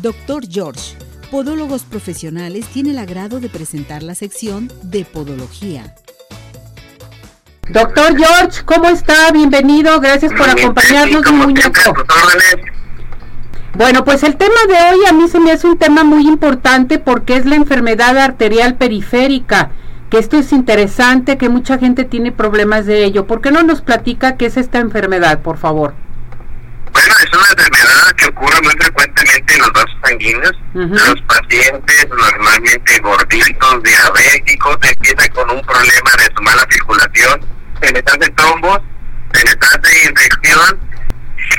Doctor George, Podólogos Profesionales, tiene el agrado de presentar la sección de Podología. Doctor George, ¿cómo está? Bienvenido, gracias por acompañarnos, Bueno, pues el tema de hoy a mí se me hace un tema muy importante porque es la enfermedad arterial periférica, que esto es interesante, que mucha gente tiene problemas de ello. ¿Por qué no nos platica qué es esta enfermedad, por favor? Bueno, es una enfermedad que ocurre muy frecuentemente en los vasos sanguíneos. Los pacientes normalmente gorditos, diabéticos, empiezan con un problema de su mala circulación, penetrante trombos, penetrante infección,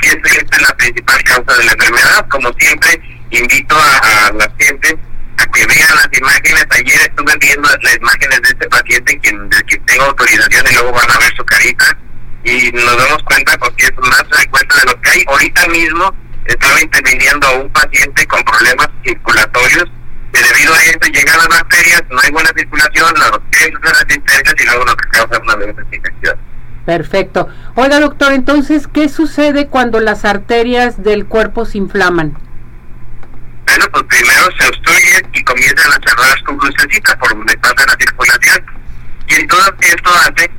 y esta es la principal causa de la enfermedad. Como siempre, invito a, a las gentes a que vean las imágenes. Ayer estuve viendo las imágenes de este paciente, quien, de quien tengo autorización, y luego van a ver su carita y nos damos cuenta porque es más frecuente de lo que hay. Ahorita mismo estaba interviniendo a un paciente con problemas circulatorios que debido a esto llegan las bacterias, no hay buena circulación, las bacterias se resistencias y luego lo que causa una infección. Perfecto. Oiga, doctor, entonces, ¿qué sucede cuando las arterias del cuerpo se inflaman? Bueno, pues primero se obstruyen y comienzan a cerrar con crucecitas por donde pasa la circulación. Y entonces esto hace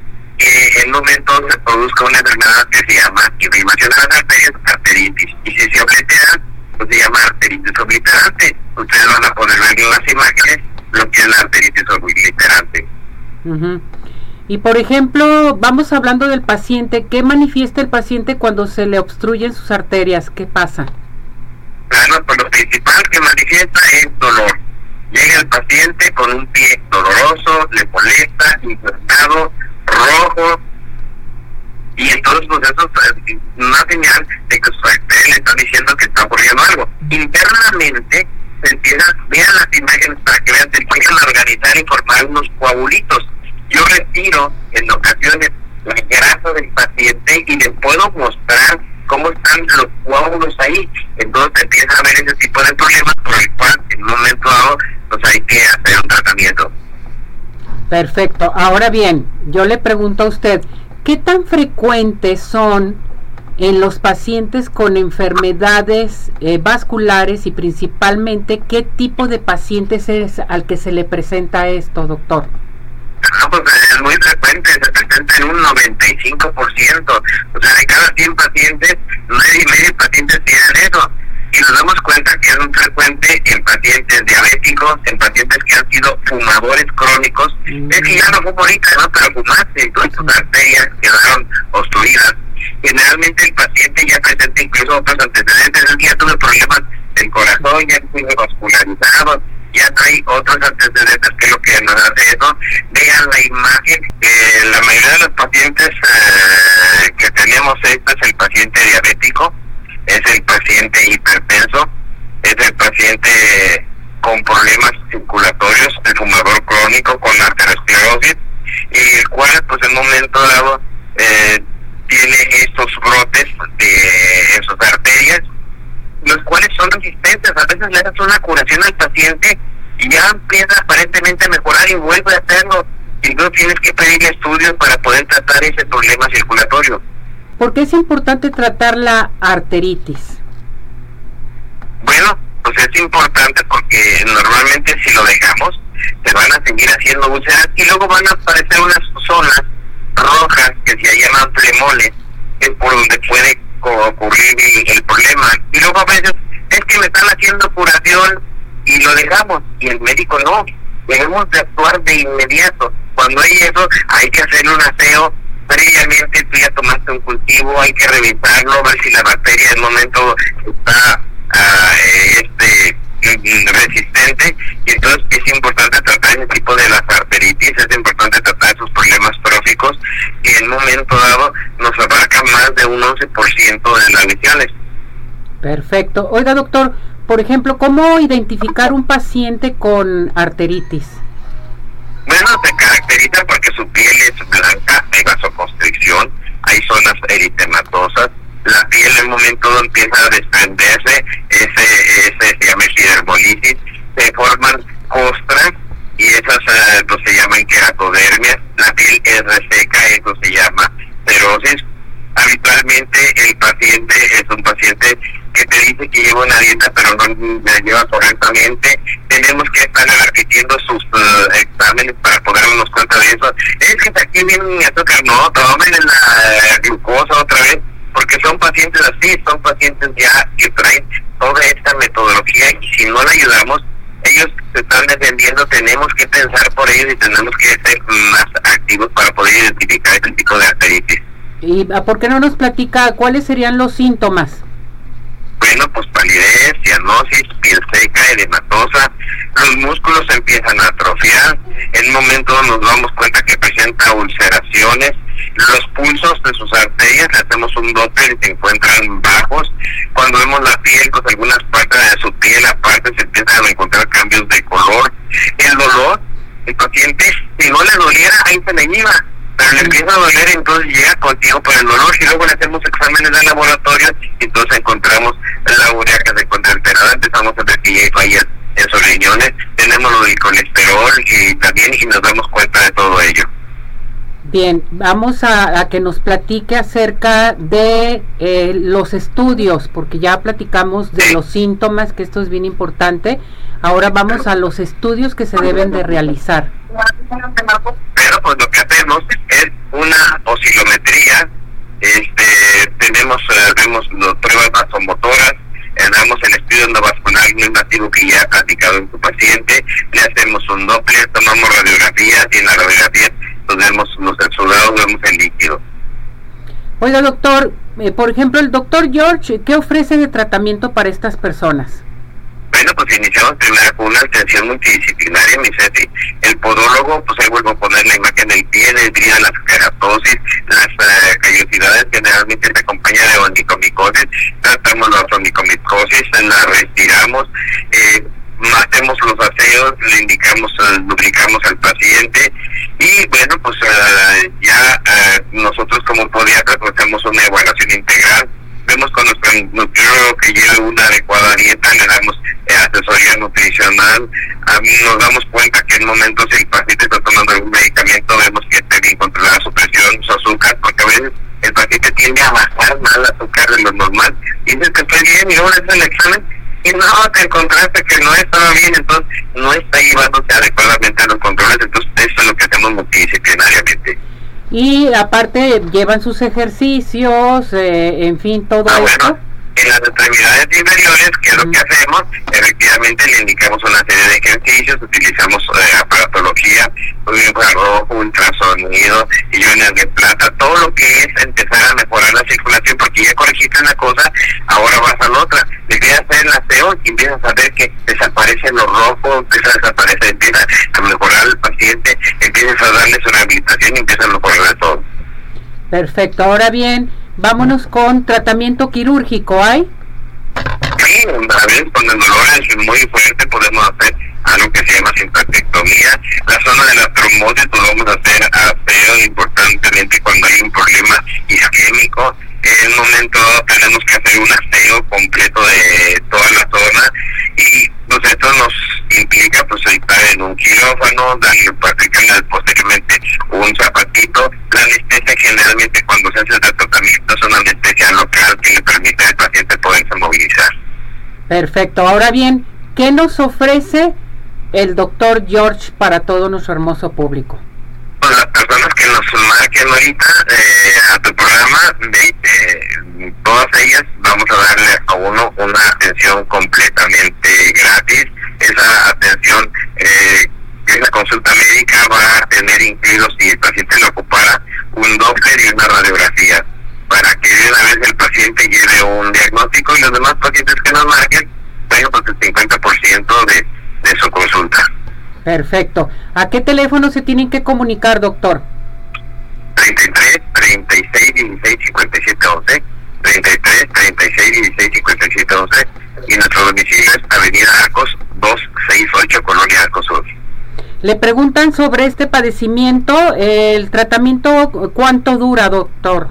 que en un momento se produzca una enfermedad que se llama inflamación de las arterias, arteritis. Y si se obliteran, pues se llama arteritis obliterante. Ustedes van a poder ver en las imágenes lo que es la arteritis obliterante. Y por ejemplo, vamos hablando del paciente, ¿qué manifiesta el paciente cuando se le obstruyen sus arterias? ¿Qué pasa? Bueno, pues lo principal que manifiesta es dolor. Llega el paciente con un pie doloroso, le molesta, infectado, rojo, y entonces pues eso es una señal de que su arteria le está diciendo que está ocurriendo algo. Internamente se empiezan, vean las imágenes para que vean, se empiezan a organizar y formar unos coagulitos. Yo retiro en ocasiones la grasa del paciente y le puedo mostrar cómo están los coágulos ahí. Entonces empieza a ver ese tipo de problemas por el cual en un momento dado pues hay que hacer un tratamiento. Perfecto. Ahora bien, yo le pregunto a usted, ¿qué tan frecuentes son en los pacientes con enfermedades eh, vasculares y principalmente qué tipo de pacientes es al que se le presenta esto, doctor? No, pues es muy frecuente, se presenta en un 95%. O sea, de cada 100 pacientes, 9 y medio pacientes tienen eso y nos damos cuenta que es muy frecuente en pacientes diabéticos, en pacientes que han sido fumadores crónicos. Mm. Es que ya no fumo ahorita, ¿no? Pero fumaste, entonces sus arterias quedaron obstruidas. Generalmente el paciente ya presenta incluso otros antecedentes. El día tuve problemas del corazón, ya fui vascularizado, ya hay otros antecedentes que lo que nos hace eso. Vean la imagen. Eh, la mayoría de los pacientes eh, que tenemos esto es el paciente diabético es el paciente hipertenso, es el paciente con problemas circulatorios, el fumador crónico con arteriosclerosis, y el cual pues en un momento dado eh, tiene estos brotes de, en sus arterias, los cuales son resistentes, a veces le haces una curación al paciente y ya empieza aparentemente a mejorar y vuelve a hacerlo, y entonces tienes que pedir estudios para poder tratar ese problema circulatorio. ¿Por qué es importante tratar la arteritis? Bueno, pues es importante porque normalmente si lo dejamos, se van a seguir haciendo úlceras y luego van a aparecer unas zonas rojas que se llaman plemoles, que es por donde puede ocurrir el, problema. Y luego a veces es que me están haciendo curación y lo dejamos y el médico no. Debemos de actuar de inmediato. Cuando hay eso, hay que hacer un aseo hay que revisarlo, ver si la bacteria en el momento está ah, este resistente y entonces es importante tratar ese tipo de las arteritis, es importante tratar esos problemas tróficos que en un momento dado nos abarcan más de un 11% de las lesiones. Perfecto. Oiga, doctor, por ejemplo, ¿cómo identificar un paciente con arteritis? Bueno, se caracteriza porque su piel es blanca, hay vasoconstricción, hay zonas eritematosas, la piel en un momento empieza a desprenderse, ese, ese se llama epidermolisis, se forman costras y esas eh, pues, se llaman queratodermias, la piel es reseca, eso se llama cerosis. Habitualmente el paciente es un paciente que te dice que lleva una dieta pero no la lleva correctamente, tenemos que estar repitiendo sus eh, exámenes para poder darnos cuenta de eso. Es que aquí viene mi azúcar, no, tomen la glucosa otra vez, porque son pacientes así, son pacientes ya que traen toda esta metodología y si no le ayudamos, ellos se están defendiendo, tenemos que pensar por ellos y tenemos que ser más activos para poder identificar este tipo de arteritis. ¿Y ah, por qué no nos platica cuáles serían los síntomas? Bueno, pues palidez, cianosis, piel seca, edematosa, los músculos empiezan a atrofiar, en un momento nos damos cuenta que presenta ulceraciones, los pulsos de sus arterias, le hacemos un doppler y se encuentran bajos, cuando vemos la piel, pues algunas partes de su piel aparte se empiezan a encontrar cambios de color, el dolor, el paciente, si no le doliera, ahí se le iba, pero le empieza a doler, entonces llega contigo por el dolor y luego le hacemos exámenes de laboratorio y entonces encontramos la urea que se encuentra alterada, empezamos a ver que ya hay fallas en sus riñones, tenemos lo del colesterol y también y nos damos cuenta de todo ello. Bien, vamos a, que nos platique acerca de eh, los estudios, porque ya platicamos de los síntomas, que esto es bien importante. Ahora vamos a los estudios que se deben de realizar. Pero pues lo que hacemos es una oscilometría, este, tenemos, eh, vemos pruebas vasomotoras, eh, damos el estudio endovascular invasivo que ya ha platicado en su paciente, le hacemos un doble, tomamos radiografías y en la radiografía pues, vemos los exudados, vemos el líquido. Oiga, doctor, eh, por ejemplo, el doctor George, ¿qué ofrece de tratamiento para estas personas? Bueno, pues iniciamos primero con una atención multidisciplinaria, mi seti. El podólogo, pues ahí vuelvo a poner la imagen del pie, desvía las keratosis, las uh, callosidades generalmente se acompaña de onicomicosis, tratamos la onicomicosis, la retiramos, eh, hacemos los aseos, le indicamos, uh, lubricamos al paciente y bueno, pues uh, ya nosotros como podiatras pues, hacemos una evaluación integral. Vemos con nuestro nutriólogo que lleva una adecuada dieta, le damos eh, asesoría nutricional, a mí nos damos cuenta que en momentos el paciente está tomando algún medicamento, vemos que esté bien controlada su presión, su azúcar, porque a veces el paciente tiende a bajar más el azúcar de lo normal, y dice que estoy bien y luego le el examen y no te encontraste que no estaba bien, entonces no está llevándose adecuadamente a los controles, entonces eso es lo que hacemos multidisciplinariamente y aparte llevan sus ejercicios, eh, en fin, todo ah, esto. en las extremidades inferiores, que es lo que hacemos, efectivamente le indicamos una serie de ejercicios, utilizamos eh, aparatología, infrarrojo, ultrasonido, iones de plata, todo lo que es empezar a mejorar la circulación, porque ya corregiste una cosa, ahora vas a la otra. Le y empiezas a ver que desaparece lo rojo, empieza a desaparecer, empieza a mejorar el paciente, empiezas a darle su rehabilitación y empieza a mejorar todo. Perfecto, ahora bien, vámonos con tratamiento quirúrgico, ¿hay? Sí, una vez con el dolor es muy fuerte podemos hacer algo que se llama simpatectomía. La zona de la trombosis podemos hacer aseo importantemente cuando hay un problema isquémico. En un momento tenemos que hacer un aseo completo de toda la zona y pues esto nos implica pues estar en un quirófano, practicar posteriormente un zapatito. La anestesia generalmente cuando se hace el tratamiento es una anestesia local que le permite al paciente poderse movilizar. Perfecto. Ahora bien, ¿qué nos ofrece el doctor George para todo nuestro hermoso público? Pues las personas que nos marquen ahorita eh, a tu programa, de, todas ellas vamos a darle a uno una atención completamente gratis. Esa atención, eh, esa consulta médica va a tener incluidos, si el paciente lo ocupara, un doppler y una radiografía para que de una vez el paciente lleve un diagnóstico y los demás pacientes que nos marquen tengan pues el 50% de de su consulta. Perfecto. ¿A qué teléfono se tienen que comunicar, doctor? 33 36 16 57 11 33 36 16 57 11 y nuestro domicilio es Avenida Arcos 268 Colonia Arcos Sur. Le preguntan sobre este padecimiento, el tratamiento, ¿cuánto dura, doctor?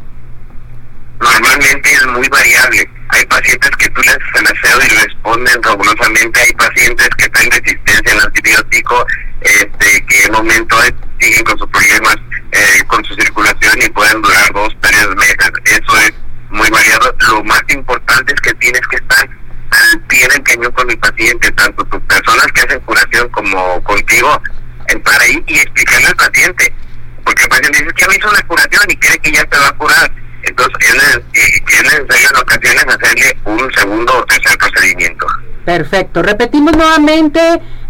Normalmente es muy variable hay pacientes que tú les haces y responden rigurosamente, hay pacientes que tienen resistencia al antibiótico, este, que en momento siguen con sus problemas eh, con su circulación y pueden durar dos, tres meses. Eso es muy variado. Lo más importante es que tienes que estar yo con mi paciente, tanto tus personas que hacen curación como contigo, para ir y explicarle al paciente. Porque el paciente dice que me hizo una curación y cree que ya te va a curar. Entonces es, es necesario en ocasiones hacerle un segundo o tercer procedimiento. Perfecto. Repetimos nuevamente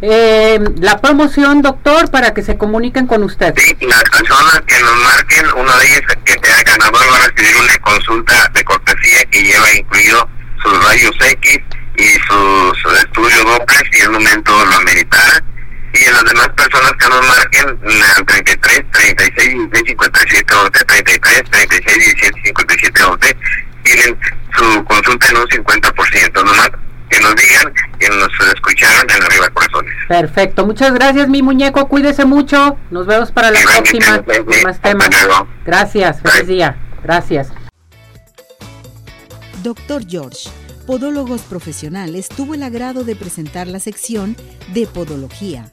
eh, la promoción, doctor, para que se comuniquen con usted. Sí, las personas que nos marquen, uno de ellos que sea ganador va a recibir una consulta de cortesía que lleva incluido sus rayos X y sus estudios Doppler si en un momento lo ameritara. Y en las demás personas que nos marquen, 33, 36, 16, 57, 11, 33, 36, 17, 57, 11, tienen su consulta en un 50%. Nomás que nos digan que nos escucharon en Arriba Corazones. Perfecto, muchas gracias mi muñeco, cuídese mucho, nos vemos para la próxima con más temas. Gracias, feliz día, gracias. Doctor George, Podólogos Profesionales tuvo el agrado de presentar la sección de Podología